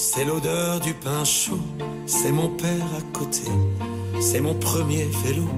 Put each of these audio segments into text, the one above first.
C'est l'odeur du pain chaud, c'est mon père à côté, c'est mon premier vélo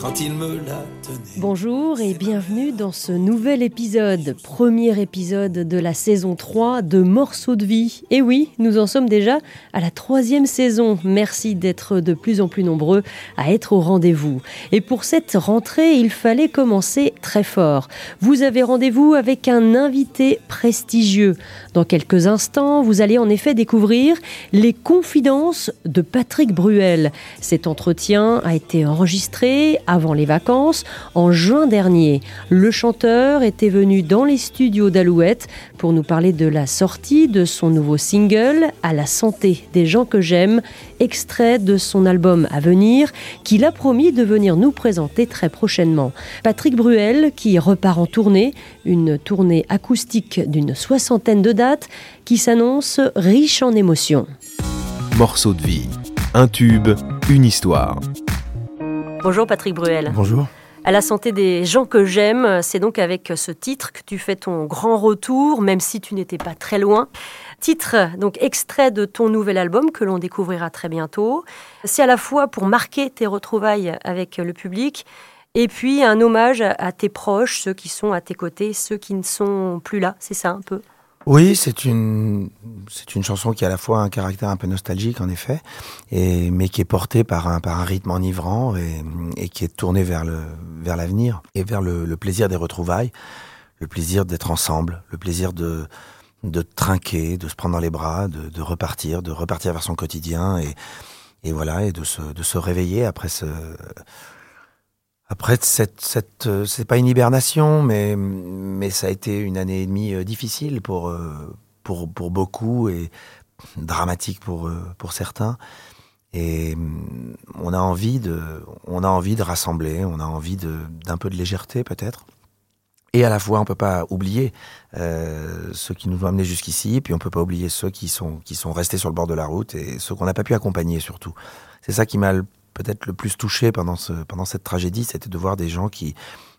quand il me l'a donné. Bonjour et bienvenue dans ce nouvel épisode, premier épisode de la saison 3 de Morceaux de vie. Et oui, nous en sommes déjà à la troisième saison. Merci d'être de plus en plus nombreux à être au rendez-vous. Et pour cette rentrée, il fallait commencer très fort. Vous avez rendez-vous avec un invité prestigieux. Dans quelques instants, vous allez en effet découvrir les confidences de Patrick Bruel. Cet entretien a été enregistré avant les vacances, en juin dernier. Le chanteur était venu dans les studios d'Alouette pour nous parler de la sortie de son nouveau single À la santé des gens que j'aime, extrait de son album à venir, qu'il a promis de venir nous présenter très prochainement. Patrick Bruel, qui repart en tournée, une tournée acoustique d'une soixantaine de dates, qui s'annonce riche en émotions. Morceau de vie, un tube, une histoire. Bonjour Patrick Bruel. Bonjour. À la santé des gens que j'aime, c'est donc avec ce titre que tu fais ton grand retour, même si tu n'étais pas très loin. Titre, donc extrait de ton nouvel album que l'on découvrira très bientôt. C'est à la fois pour marquer tes retrouvailles avec le public et puis un hommage à tes proches, ceux qui sont à tes côtés, ceux qui ne sont plus là. C'est ça un peu? Oui, c'est une c'est une chanson qui a à la fois un caractère un peu nostalgique en effet, et mais qui est portée par un par un rythme enivrant et, et qui est tournée vers le vers l'avenir et vers le, le, plaisir des retrouvailles, le plaisir d'être ensemble, le plaisir de de trinquer, de se prendre dans les bras, de, de repartir, de repartir vers son quotidien et et voilà et de se de se réveiller après ce après, cette, cette, euh, c'est pas une hibernation, mais, mais ça a été une année et demie euh, difficile pour, euh, pour, pour beaucoup et dramatique pour, pour certains. Et mm, on a envie de, on a envie de rassembler, on a envie de, d'un peu de légèreté peut-être. Et à la fois, on peut pas oublier euh, ceux qui nous ont amenés jusqu'ici, puis on peut pas oublier ceux qui sont qui sont restés sur le bord de la route et ceux qu'on n'a pas pu accompagner surtout. C'est ça qui m'a peut-être le plus touché pendant, ce, pendant cette tragédie, c'était de voir des gens qui,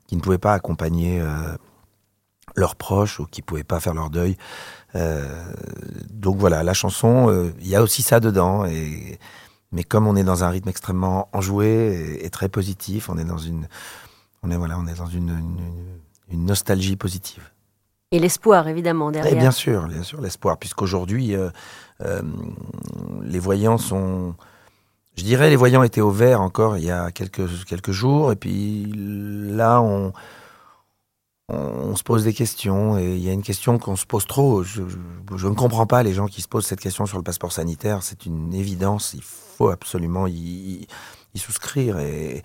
qui ne pouvaient pas accompagner euh, leurs proches ou qui ne pouvaient pas faire leur deuil. Euh, donc voilà, la chanson, euh, il y a aussi ça dedans. Et, mais comme on est dans un rythme extrêmement enjoué et, très positif, on est dans une, on est, voilà, on est dans une, une, nostalgie positive. Et l'espoir, évidemment, derrière. Et bien sûr, bien sûr, l'espoir, puisqu'aujourd'hui, les voyants sont je dirais les voyants étaient au vert encore il y a quelques, jours, et puis là, on, se pose des questions, et il y a une question qu'on se pose trop. Je, ne comprends pas les gens qui se posent cette question sur le passeport sanitaire, c'est une évidence, il faut absolument y, souscrire, et,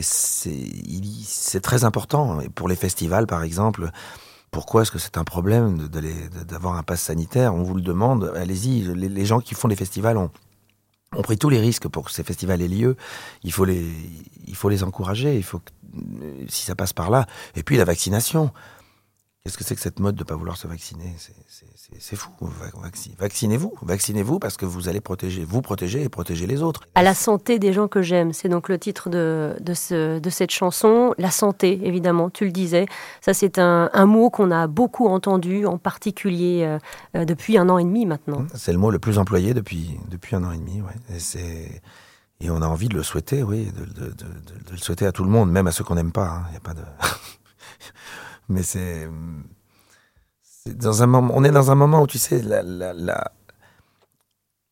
c'est très important. Et pour les festivals, par exemple, pourquoi est-ce que c'est un problème d'avoir un pass sanitaire? On vous le demande, allez-y, les gens qui font des festivals ont ont pris tous les risques pour que ces festivals aient lieu. Il faut les, il faut les encourager. Il faut que, si ça passe par là. Et puis la vaccination. Qu'est-ce que c'est que cette mode de ne pas vouloir se vacciner? C'est fou. Vaccinez-vous. Vaccinez-vous parce que vous allez protéger, vous protéger et protéger les autres. À la santé des gens que j'aime, c'est donc le titre de, de, ce, de, cette chanson. La santé, évidemment, tu le disais. Ça, c'est un, un, mot qu'on a beaucoup entendu, en particulier euh, euh, depuis un an et demi maintenant. C'est le mot le plus employé depuis, depuis un an et demi. Ouais. Et, et on a envie de le souhaiter, oui, de, le souhaiter à tout le monde, même à ceux qu'on n'aime pas. Il hein. a pas de. mais c'est dans un moment, on est dans un moment où tu sais la, la,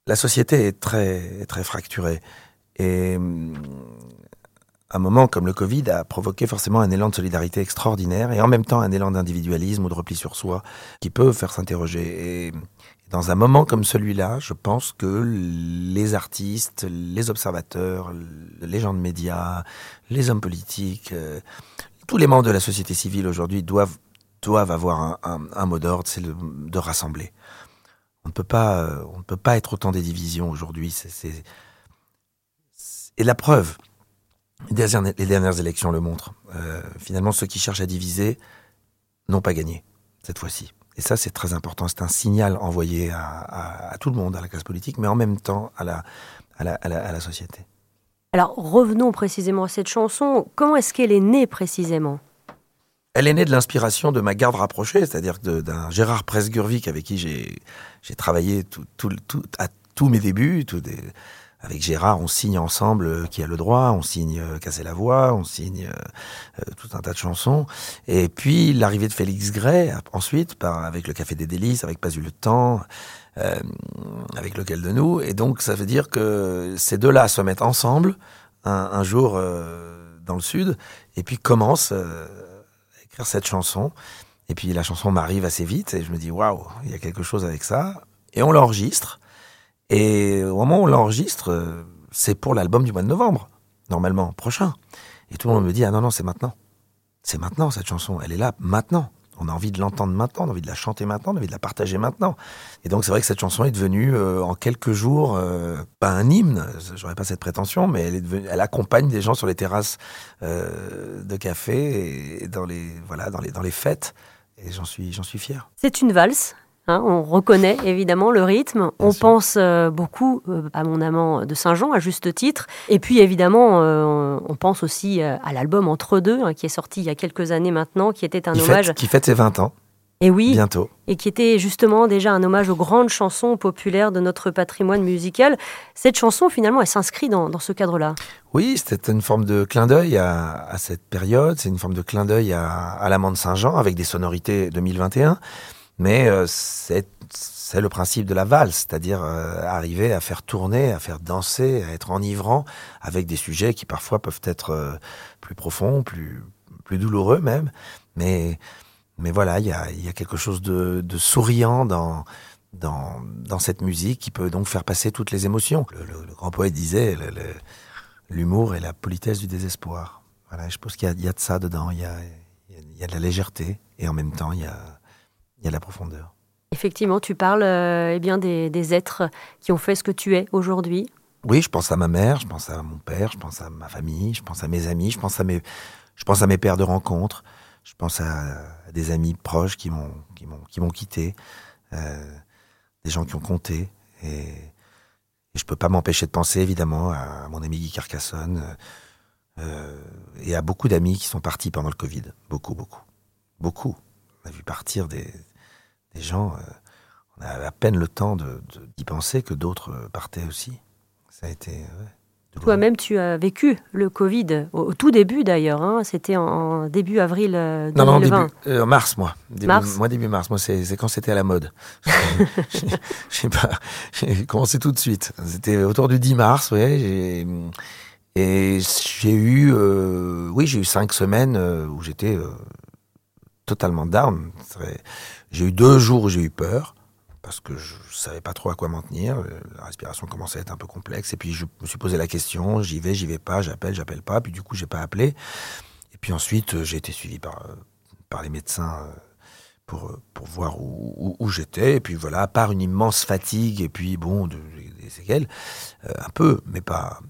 la, société est très très fracturée et un moment comme le Covid a provoqué forcément un élan de solidarité extraordinaire et en même temps un élan d'individualisme ou de repli sur soi qui peut faire s'interroger. Et dans un moment comme celui-là, je pense que les artistes, les observateurs, les gens de médias, les hommes politiques, euh, tous les membres de la société civile aujourd'hui doivent, avoir un, mot d'ordre, c'est de rassembler. On ne peut pas, euh, on ne peut être autant des divisions aujourd'hui. Et la preuve, les dernières, élections le montrent. Euh, finalement, ceux qui cherchent à diviser n'ont pas gagné cette fois-ci. Et ça, c'est très important. C'est un signal envoyé à, tout le monde, à la classe politique, mais en même temps à la société. Alors revenons précisément à cette chanson. Comment est-ce qu'elle est née précisément? Elle est née de l'inspiration de ma garde rapprochée, c'est-à-dire d'un Gérard Presgurvic avec qui j'ai travaillé tout, à tous mes débuts. avec Gérard, on signe ensemble euh, Qui a le droit, on signe euh, Casser la voix, on signe euh, tout un tas de chansons. Et puis l'arrivée de Félix Gray, ensuite, avec le Café des Délices, avec Pas eu le temps, euh, avec lequel de nous. Et donc ça veut dire que ces deux-là se mettent ensemble un, jour euh, dans le sud, et puis commencent euh, à écrire cette chanson. Et puis la chanson m'arrive assez vite, et je me dis waouh, il y a quelque chose avec ça. Et on l'enregistre. Et au moment où on l'enregistre, euh, c'est pour l'album du mois de novembre, normalement, prochain. Et tout le monde me dit, ah non, non, c'est maintenant. C'est maintenant, cette chanson. Elle est là, maintenant. On a envie de l'entendre maintenant, on a envie de la chanter maintenant, on a envie de la partager maintenant. Et donc, c'est vrai que cette chanson est devenue, euh, en quelques jours, euh, pas un hymne, j'aurais pas cette prétention, mais elle, est devenue, elle accompagne des gens sur les terrasses euh, de café et dans les, voilà, dans les, dans les fêtes. Et j'en suis, j'en suis fier. C'est une valse. Hein, on reconnaît évidemment le rythme. Bien on sûr. pense euh, beaucoup euh, à mon amant de Saint-Jean, à juste titre. Et puis évidemment, euh, on pense aussi à l'album Entre deux, hein, qui est sorti il y a quelques années maintenant, qui était un Qui hommage. fête, qui fête ses 20 ans, Et oui, bientôt. et qui était justement déjà un hommage aux grandes chansons populaires de notre patrimoine musical. Cette chanson, finalement, elle s'inscrit dans, dans ce cadre-là. Oui, c'était une forme de clin d'œil à, à cette période. C'est une forme de clin d'œil à, à l'amant de Saint-Jean avec des sonorités 2021. Mais euh, c'est le principe de la valse, c'est-à-dire euh, arriver à faire tourner, à faire danser, à être enivrant avec des sujets qui parfois peuvent être euh, plus profonds, plus, plus douloureux même. Mais, mais voilà, il y a, y a quelque chose de, de souriant dans, dans, dans cette musique qui peut donc faire passer toutes les émotions. Le, le- grand poète disait l'humour et la politesse du désespoir. Voilà, je pense qu'il y, y a de ça dedans. Il y a- il y a de la légèreté et en même temps, il y a, il y a de la profondeur. Effectivement, tu parles euh, eh bien des, des êtres qui ont fait ce que tu es aujourd'hui. Oui, je pense à ma mère, je pense à mon père, je pense à ma famille, je pense à mes amis, je pense à mes, je pense à mes pères de rencontre, je pense à, à des amis proches qui m'ont, qui m'ont, qui m'ont quitté, euh, des gens qui ont compté. Et, et je peux pas m'empêcher de penser évidemment à mon ami Guy Carcassonne euh, et à beaucoup d'amis qui sont partis pendant le Covid. Beaucoup, beaucoup, beaucoup. On a vu partir des, des gens. euh, on a à peine le temps de, de- d'y penser que d'autres euh, partaient aussi. Ça a été. ouais. Toi-même, tu as vécu le Covid, au, au tout début d'ailleurs. hein. C'était en, en début avril euh, 2020. Non, non, début, euh, mars, moi. Début, Mars Moi, début mars. Moi, c'est quand c'était à la mode. Je sais pas. J'ai commencé tout de suite. C'était autour du 10 mars, ouais. j'ai- Et j'ai eu, euh, oui, j'ai eu cinq semaines euh, où j'étais euh, totalement down. J'ai eu deux jours où j'ai eu peur parce que je savais pas trop à quoi m'en tenir. La respiration commençait à être un peu complexe. Et puis je me suis posé la question j'y vais, j'y vais pas, j'appelle, j'appelle pas. Puis du coup, j'ai pas appelé. Et puis ensuite, euh, j'ai été suivi par, euh, par les médecins euh, pour, pour voir où, j'étais. Et puis voilà, à part une immense fatigue et puis bon, de- des séquelles, un peu, mais pas.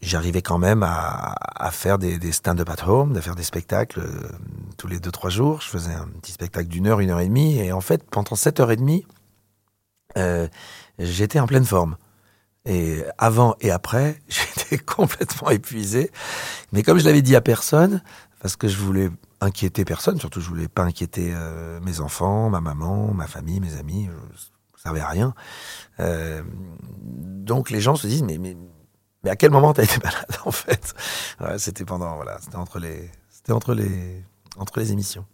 J'arrivais quand même à, à faire des, des stand-up at home, à faire des spectacles euh, tous les deux, trois jours. Je faisais un petit spectacle d'une heure, une heure et demie. Et en fait, pendant cette heure et demie, euh, j'étais en pleine forme. Et avant et après, j'étais complètement épuisé. Mais comme je l'avais dit à personne, parce que je voulais inquiéter personne, surtout je voulais pas inquiéter euh, mes enfants, ma maman, ma famille, mes amis, je, ça servait à rien. Euh, donc les gens se disent mais mais mais à quel moment t'as été malade en fait? Ouais, C'était pendant voilà, c'était entre les c'était entre les entre les émissions.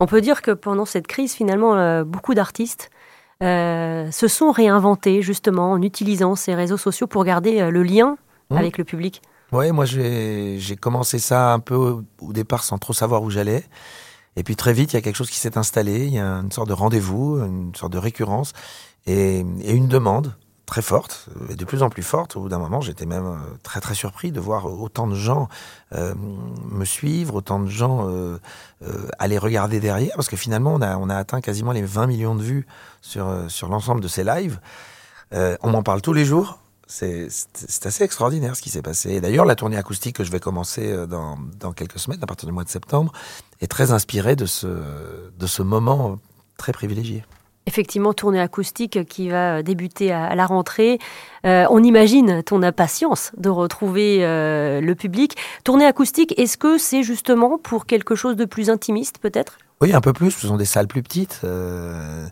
On peut dire que pendant cette crise, finalement, euh, beaucoup d'artistes euh, se sont réinventés justement en utilisant ces réseaux sociaux pour garder euh, le lien Mmh. avec le public. Ouais, moi j'ai j'ai commencé ça un peu au, au départ sans trop savoir où j'allais. Et puis très vite, il y a quelque chose qui s'est installé, il y a une sorte de rendez-vous, une sorte de récurrence et, et une demande très forte, et de plus en plus forte. Au bout d'un moment, j'étais même euh, très très surpris de voir autant de gens euh, me suivre, autant de gens euh, aller regarder derrière, parce que finalement, on a, on a atteint quasiment les 20 millions de vues sur, sur l'ensemble de ces lives. On m'en parle tous les jours. C'est assez extraordinaire ce qui s'est passé. D'ailleurs, la tournée acoustique que je vais commencer dans, dans quelques semaines, à partir du mois de septembre, est très inspirée de ce, de ce moment très privilégié. Effectivement, tournée acoustique qui va débuter à, la rentrée. Euh, on imagine ton impatience de retrouver euh, le public. Tournée acoustique, est-ce que c'est justement pour quelque chose de plus intimiste peut-être? Oui, un peu plus. Ce sont des salles plus petites. Euh,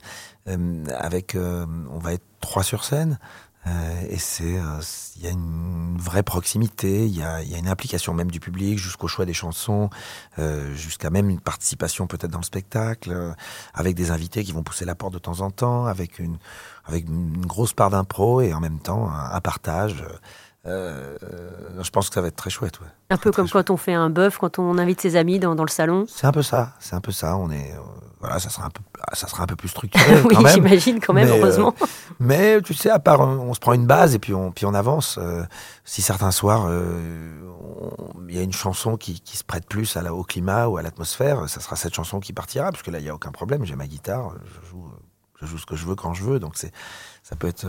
avec, on va être trois sur scène. Euh, et c'est, euh, il y a une vraie proximité, il y a, y a, une implication même du public jusqu'au choix des chansons, euh, jusqu'à même une participation peut-être dans le spectacle, avec des invités qui vont pousser la porte de temps en temps, avec une, avec une grosse part d'impro et en même temps un partage. Euh, je pense que ça va être très chouette. Ouais. Un peu comme quand on fait un bœuf, quand on invite ses amis dans, dans le salon. C'est un peu ça. C'est un peu ça. On est, euh, voilà, ça sera un peu, ça sera un peu plus structuré. oui, j'imagine quand même, mais, heureusement. Euh, mais tu sais, à part, on se prend une base et puis on, puis on avance. Euh, si certains soirs, il y a une chanson qui, qui se prête plus à la, au climat ou à l'atmosphère, ça sera cette chanson qui partira, parce que là, il y a aucun problème. J'ai ma guitare, je joue, je joue ce que je veux quand je veux, donc c'est, ça peut être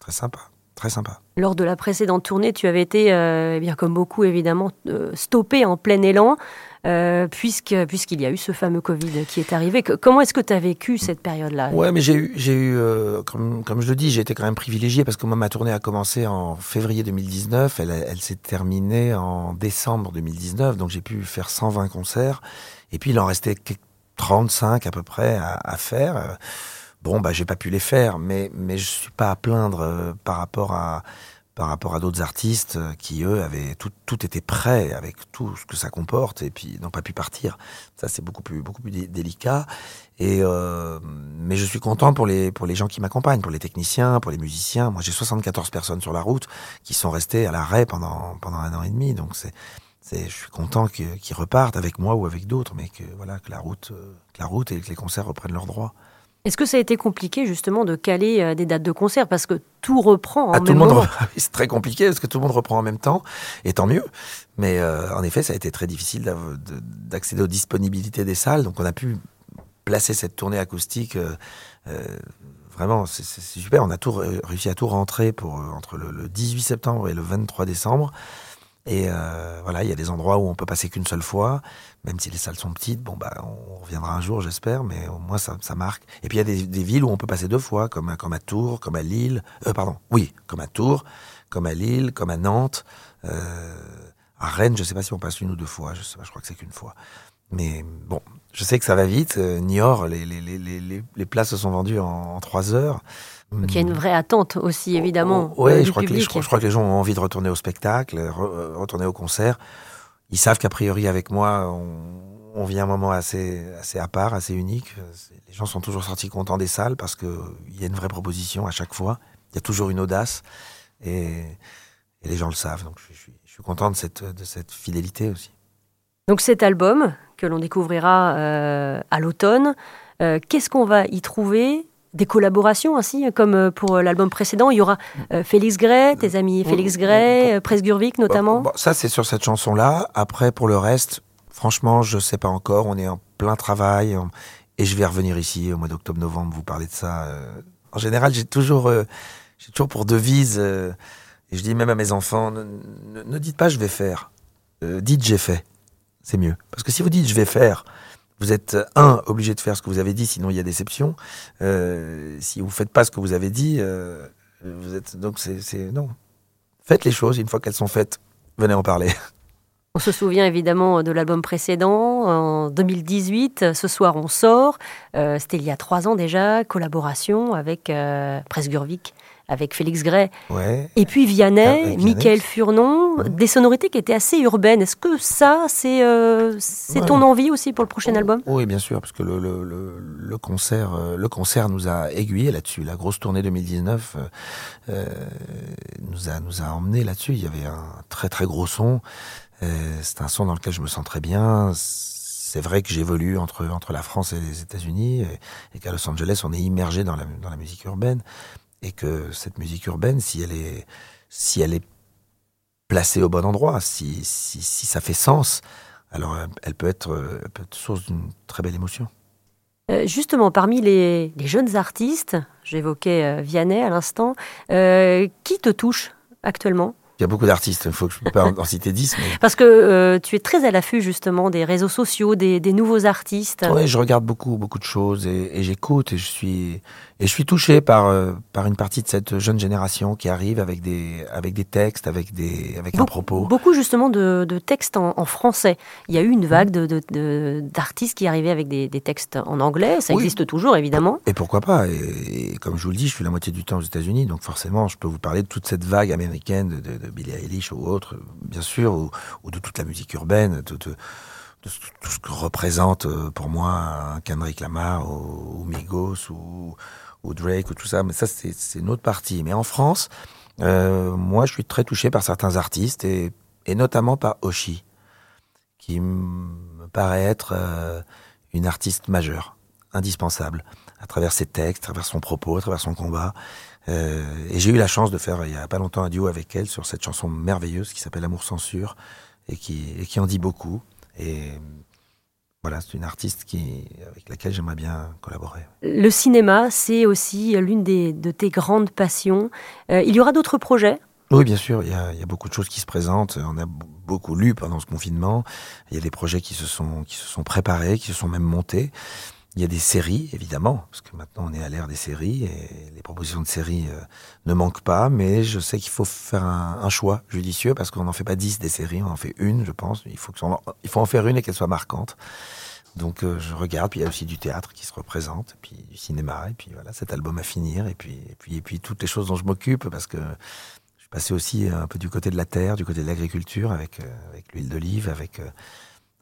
très sympa. Très sympa. Lors de la précédente tournée, tu avais été, euh, eh bien comme beaucoup évidemment, euh, stoppé en plein élan, euh, puisque, puisqu'il y a eu ce fameux Covid qui est arrivé. comment est-ce que tu as vécu cette période-là? Ouais, mais j'ai eu, j'ai eu comme, comme, je le dis, j'ai été quand même privilégié parce que moi, ma tournée a commencé en février 2019, elle, elle s'est terminée en décembre 2019, donc j'ai pu faire 120 concerts, et puis il en restait 35 à peu près à, à faire. Bon, bah, j'ai pas pu les faire, mais, mais je suis pas à plaindre euh, par rapport à, par rapport à d'autres artistes euh, qui, eux, avaient tout, tout était prêt avec tout ce que ça comporte et puis n'ont pas pu partir. Ça, c'est beaucoup plus, beaucoup plus délicat. Et, euh, mais je suis content pour les, pour les gens qui m'accompagnent, pour les techniciens, pour les musiciens. Moi, j'ai 74 personnes sur la route qui sont restées à l'arrêt pendant, pendant un an et demi. Donc, c'est, c'est, je suis content qu'ils repartent avec moi ou avec d'autres, mais que, voilà, que la route, que la route et que les concerts reprennent leurs droits. Est-ce que ça a été compliqué justement de caler euh, des dates de concert? Parce que tout reprend en ah, même tout le monde C'est très compliqué parce que tout le monde reprend en même temps et tant mieux. Mais euh, en effet, ça a été très difficile d'accéder aux disponibilités des salles. Donc on a pu placer cette tournée acoustique. Euh, euh vraiment, c'est super. On a tout réussi à tout rentrer pour entre le, le 18 septembre et le 23 décembre. Et euh, voilà, il y a des endroits où on peut passer qu'une seule fois, même si les salles sont petites. Bon, bah, on reviendra un jour, j'espère, mais au moins ça, ça marque. Et puis il y a des, des, villes où on peut passer deux fois, comme comme à Tours, comme à Lille. Euh, pardon, oui, comme à Tours, comme à Lille, comme à Nantes. Euh, à Rennes, je sais pas si on passe une ou deux fois. Je sais pas, je crois que c'est qu'une fois. Mais bon, je sais que ça va vite. Euh, Niort, les, les, les, les, les places se sont vendues en, en trois heures. Donc il y a une vraie attente aussi, évidemment. Oui, euh, je, crois que les, je, crois, je, crois que les, gens ont envie de retourner au spectacle, re, euh, retourner au concert. Ils savent qu'a priori, avec moi, on, on, vit un moment assez, assez à part, assez unique. Les gens sont toujours sortis contents des salles parce qu'il y a une vraie proposition à chaque fois. Il y a toujours une audace et, et les gens le savent. Donc je, suis, je suis content de cette, de cette fidélité aussi. Donc cet album que l'on découvrira euh, à l'automne, euh, qu'est-ce qu'on va y trouver des collaborations ainsi, comme pour l'album précédent. Il y aura euh, Félix Gray, tes amis Félix Gray, euh, Presgurvic notamment. Bon, ça, c'est sur cette chanson-là. Après, pour le reste, franchement, je sais pas encore. On est en plein travail. Et je vais revenir ici au mois d'octobre-novembre vous parler de ça. Euh. En général, j'ai toujours, euh, j'ai toujours pour devise, euh, et je dis même à mes enfants, ne, ne, ne dites pas je vais faire. dites j'ai fait. C'est mieux. Parce que si vous dites je vais faire, vous êtes, un, obligé de faire ce que vous avez dit, sinon il y a déception. Euh, si vous ne faites pas ce que vous avez dit, euh, vous êtes. Donc, c'est. Non. Faites les choses, une fois qu'elles sont faites, venez en parler. On se souvient évidemment de l'album précédent, en 2018. Ce soir, on sort. Euh, C'était il y a trois ans déjà, collaboration avec euh, Presgurvic avec Félix Gray. Ouais. Et puis Vianney, ah, Michael Furnon, ouais. des sonorités qui étaient assez urbaines. Est-ce que ça, c'est euh, c'est ouais. ton envie aussi pour le prochain oh, album? Oui, bien sûr, parce que le, le, le, le concert, euh, le concert nous a aiguillés là-dessus. La grosse tournée 2019 euh, nous a nous a emmenés là-dessus. Il y avait un très très gros son. c'est un son dans lequel je me sens très bien. C'est vrai que j'évolue entre entre la France et les États-Unis et, et qu'à Los Angeles, on est immergé dans la dans la musique urbaine et que cette musique urbaine, si elle est, si elle est placée au bon endroit, si, si, si ça fait sens, alors elle peut être, elle peut être source d'une très belle émotion. Euh, justement, parmi les, les jeunes artistes, j'évoquais euh, Vianney à l'instant, euh, qui te touche actuellement? Il y a beaucoup d'artistes, il faut que je peux pas en citer 10. Mais... Parce que euh, tu es très à l'affût justement des réseaux sociaux, des, des nouveaux artistes. Oui, je regarde beaucoup, beaucoup de choses et, et j'écoute et je suis et je suis touché par euh, par une partie de cette jeune génération qui arrive avec des avec des textes, avec des avec Be un propos. Beaucoup justement de, de textes en, en, français. Il y a eu une vague de, de, d'artistes qui arrivaient avec des, des, textes en anglais. Ça Oui. existe toujours évidemment. Et pourquoi pas et, et comme je vous le dis, je suis la moitié du temps aux États-Unis, donc forcément, je peux vous parler de toute cette vague américaine de, de, de Billie Eilish ou autre, bien sûr, ou, ou de toute la musique urbaine, de, de, de tout ce que représente euh, pour moi un Kendrick Lamar ou, ou Migos ou, ou Drake ou tout ça. Mais ça, c'est une autre partie. Mais en France, euh, moi, je suis très touché par certains artistes et, et notamment par Oshi, qui me paraît être euh, une artiste majeure, indispensable, à travers ses textes, à travers son propos, à travers son combat. Euh, et j'ai eu la chance de faire il y a pas longtemps un duo avec elle sur cette chanson merveilleuse qui s'appelle Amour censure et qui, et qui en dit beaucoup. Et voilà, c'est une artiste qui, avec laquelle j'aimerais bien collaborer. Le cinéma, c'est aussi l'une des, de tes grandes passions. Euh, il y aura d'autres projets? Oui, bien sûr, il y, a, il y a beaucoup de choses qui se présentent. On a beaucoup lu pendant ce confinement. Il y a des projets qui se sont, qui se sont préparés, qui se sont même montés. Il y a des séries, évidemment, parce que maintenant on est à l'ère des séries et les propositions de séries euh, ne manquent pas, mais je sais qu'il faut faire un, choix judicieux parce qu'on n'en fait pas dix des séries, on en fait une, je pense. Il faut, que en- il faut en faire une et qu'elle soit marquante. Donc euh, je regarde, puis il y a aussi du théâtre qui se représente, puis du cinéma, et puis voilà, cet album à finir, et puis, et puis, et puis toutes les choses dont je m'occupe, parce que je suis passé aussi un peu du côté de la terre, du côté de l'agriculture, avec, euh, avec l'huile d'olive, avec,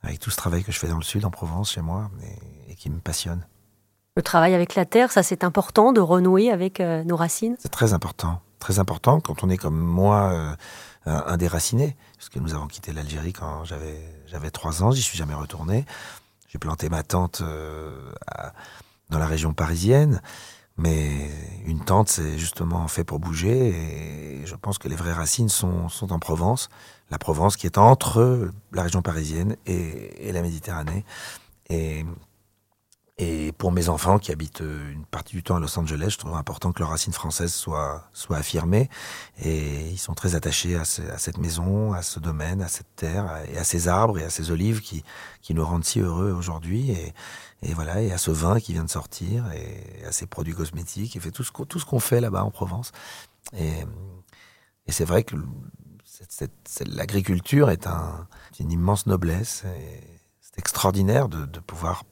avec tout ce travail que je fais dans le sud, en Provence, chez moi, et, et qui me passionne. Le travail avec la terre, ça c'est important de renouer avec euh, nos racines? C'est très important, très important quand on est comme moi, euh, un, un déraciné, parce que nous avons quitté l'Algérie quand j'avais j'avais trois ans, j'y suis jamais retourné. J'ai planté ma tente euh, à- dans la région parisienne, mais une tente c'est justement fait pour bouger, et je pense que les vraies racines sont, en Provence, la Provence qui est entre la région parisienne et, la Méditerranée. Et pour mes enfants qui habitent euh, une partie du temps à Los Angeles, je trouve important que leurs racines françaises soient, soient affirmées. Et ils sont très attachés à, ce- à cette maison, à ce domaine, à cette terre, et à ces arbres et à ces olives qui, qui nous rendent si heureux aujourd'hui. Et, voilà, et à ce vin qui vient de sortir, et à ces produits cosmétiques, et fait tout ce qu'on tout ce qu'on fait là-bas en Provence. Et, et c'est vrai que l'agriculture est un, une immense noblesse. C'est extraordinaire de, de pouvoir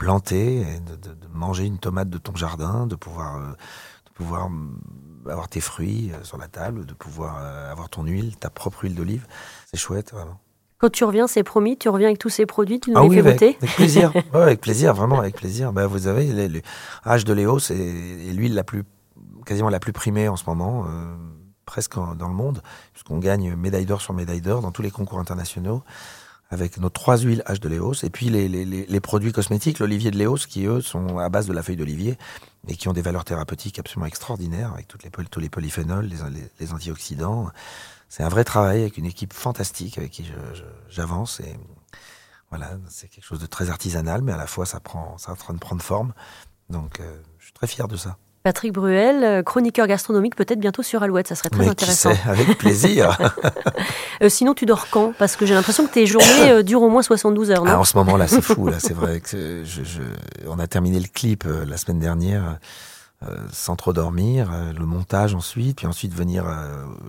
planter, et de, de- de manger une tomate de ton jardin, de pouvoir, euh, de pouvoir mm, avoir tes fruits euh, sur la table, de pouvoir euh, avoir ton huile, ta propre huile d'olive. C'est chouette, vraiment. Quand tu reviens, c'est promis, tu reviens avec tous ces produits, tu nous Ah les oui, fais avec, goûter. avec plaisir. Ouais, avec plaisir, vraiment avec plaisir. Bah, vous avez les, les H de Léo, c'est l'huile la plus, quasiment la plus primée en ce moment, euh, presque en- dans le monde, puisqu'on gagne médaille d'or sur médaille d'or dans tous les concours internationaux avec nos trois huiles H de Léos et puis les, les, les, produits cosmétiques, l'olivier de Léos, qui eux sont à base de la feuille d'olivier et qui ont des valeurs thérapeutiques absolument extraordinaires avec toutes les, tous les polyphénols, les, les, antioxydants. C'est un vrai travail avec une équipe fantastique avec qui j'avance et voilà, c'est quelque chose de très artisanal, mais à la fois ça prend, ça est en train de prendre forme. Donc, euh, je suis très fier de ça. Patrick Bruel, euh, chroniqueur gastronomique, peut-être bientôt sur Alouette, ça serait très mais qui intéressant. sait, avec plaisir. Euh, sinon, tu dors quand? Parce que j'ai l'impression que tes journées euh, durent au moins 72 heures, non? Ah, en ce moment là, c'est fou. Là, c'est vrai que je, je, on a terminé le clip euh, la semaine dernière. sans trop dormir, le montage ensuite, puis ensuite venir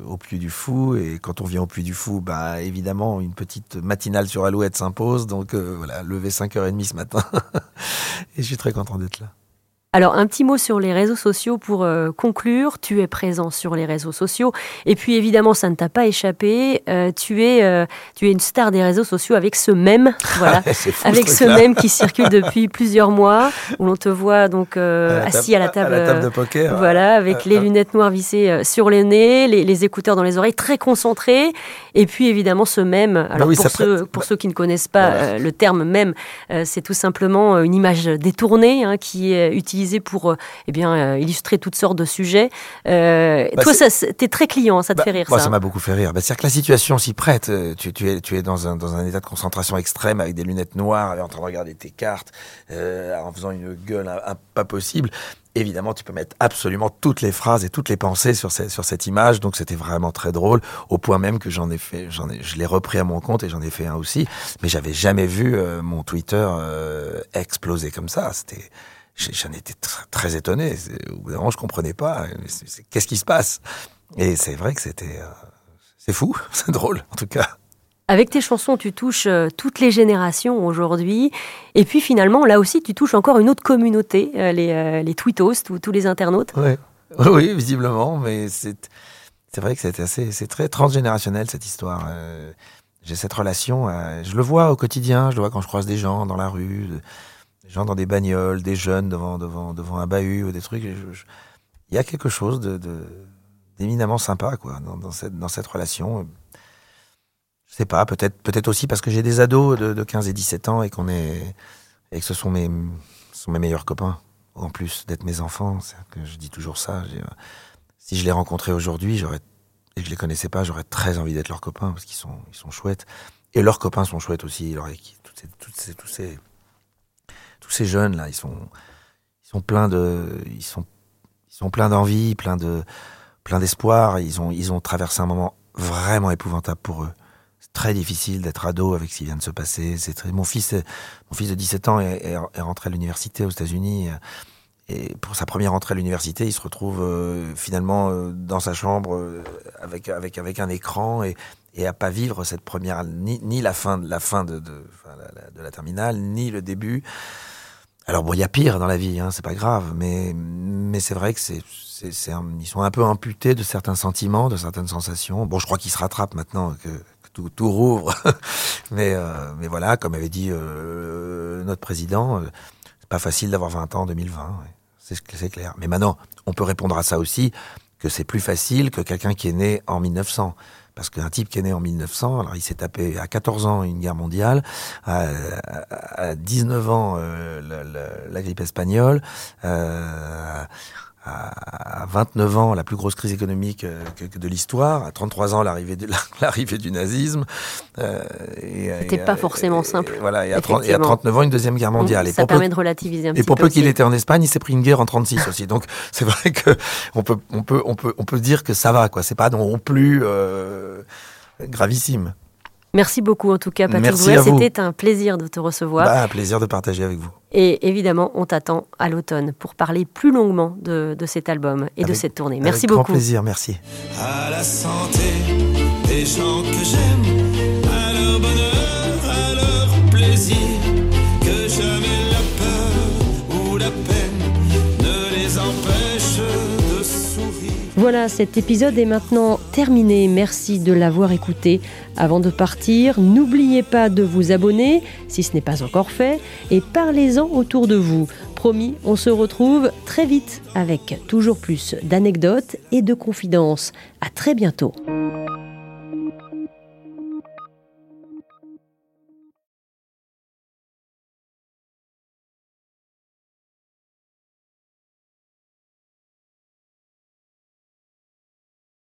au Puy du Fou. Et quand on vient au Puy du Fou, bah évidemment une petite matinale sur Alouette s'impose. Donc voilà, levé 5h30 ce matin. et je suis très content d'être là. Alors, un petit mot sur les réseaux sociaux pour euh, conclure. Tu es présent sur les réseaux sociaux. Et puis, évidemment, ça ne t'a pas échappé. euh, tu, es, euh, tu es une star des réseaux sociaux avec ce même, voilà, fou, avec ce truc-là. même qui circule depuis plusieurs mois, où l'on te voit donc À assis à la table. à la table de poker. Voilà, avec Euh, les euh. lunettes noires vissées sur le nez, les, les écouteurs dans les oreilles, très concentrés. Et puis évidemment ce même. Alors oui, pour, ceux, prête- pour ceux qui ne connaissent pas Voilà. le terme même, c'est tout simplement une image détournée hein, qui est utilisée utilisé pour eh bien, illustrer toutes sortes de sujets. Bah, toi, tu es très client, ça te bah, fait rire moi, ça ça m'a beaucoup fait rire. Bah, C'est-à-dire que la situation s'y prête. Tu, tu, es, tu es dans un, dans un état de concentration extrême avec des lunettes noires, en train de regarder tes cartes, en faisant une gueule pas possible évidemment, tu peux mettre absolument toutes les phrases et toutes les pensées sur, sur cette image. Donc, c'était vraiment très drôle, au point même que j'en ai fait, j'en ai, je l'ai repris à mon compte et j'en ai fait un aussi. Mais j'avais jamais vu euh, mon Twitter euh, exploser comme ça. C'était, j'en étais très étonné. Au bout d'un moment, je comprenais pas. Qu'est-ce qui se passe? Et c'est vrai que c'était, euh, c'est fou, c'est drôle, en tout cas. Avec tes chansons, tu touches euh, toutes les générations aujourd'hui. Et puis finalement, là aussi, tu touches encore une autre communauté, euh, les, les tweetos, tous les internautes. Oui, visiblement, mais c'est vrai que c'est assez, c'est très transgénérationnel cette histoire. J'ai cette relation, je le vois au quotidien, je le vois quand je croise des gens dans la rue, des gens dans des bagnoles, des jeunes devant, devant, devant un bahut ou des trucs. Il y a quelque chose de, d'éminemment sympa quoi, dans, cette, dans cette relation. Je sais pas, peut-être peut-être aussi parce que j'ai des ados de, de, 15 et 17 ans et qu'on est et que ce sont mes sont mes meilleurs copains en plus d'être mes enfants, que je dis toujours ça, euh, si je les rencontrais aujourd'hui, j'aurais et je les connaissais pas, j'aurais très envie d'être leurs copains parce qu'ils sont ils sont chouettes et leurs copains sont chouettes aussi, leur toutes ces, toutes ces, tous ces tous ces jeunes là, ils sont ils sont pleins de ils sont ils sont pleins d'envie, pleins de plein d'espoir, ils ont ils ont traversé un moment vraiment épouvantable pour eux très difficile d'être ado avec ce qui vient de se passer. C'est très... mon fils, mon fils de 17 ans est, est, rentré à l'université aux États-Unis. Euh, et pour sa première entrée à l'université, il se retrouve euh, finalement euh, dans sa chambre avec avec avec un écran et, et à pas vivre cette première ni, ni la fin la fin de de, de la terminale ni le début. Alors bon, il y a pire dans la vie, hein, c'est pas grave, mais mais c'est vrai que c'est ils sont un peu amputés de certains sentiments, de certaines sensations. Bon, je crois qu'ils se rattrapent maintenant que tout, tout rouvre. mais, euh, mais voilà, comme avait dit euh, notre président, euh, c'est pas facile d'avoir 20 ans en 2020. C'est clair. Mais maintenant, on peut répondre à ça aussi que c'est plus facile que quelqu'un qui est né en 1900. Parce qu'un type qui est né en 1900, alors il s'est tapé à 14 ans une guerre mondiale, à, à, 19 ans la, la, la, grippe espagnole, à 29 ans la plus grosse crise économique euh, de l'histoire, à 33 ans l'arrivée l'arrivée du nazisme. Euh, C'était pas forcément simple. voilà, et à, 39 ans une deuxième guerre mondiale. ça permet de relativiser un et pour peu qu'il était en Espagne, il s'est pris une guerre en 36 aussi. Donc c'est vrai que on peut on peut on peut on peut dire que ça va quoi. C'est pas non plus euh, gravissime. Merci beaucoup en tout cas, Patrick C'était un plaisir de te recevoir. Bah, un plaisir de partager avec vous. Et évidemment, on t'attend à l'automne pour parler plus longuement de, cet album et de cette tournée. Merci avec beaucoup. Grand plaisir, merci. À la santé des gens que j'aime, Voilà, cet épisode est maintenant terminé. Merci de l'avoir écouté. Avant de partir, n'oubliez pas de vous abonner si ce n'est pas encore fait et parlez-en autour de vous. Promis, on se retrouve très vite avec toujours plus d'anecdotes et de confidences. À très bientôt.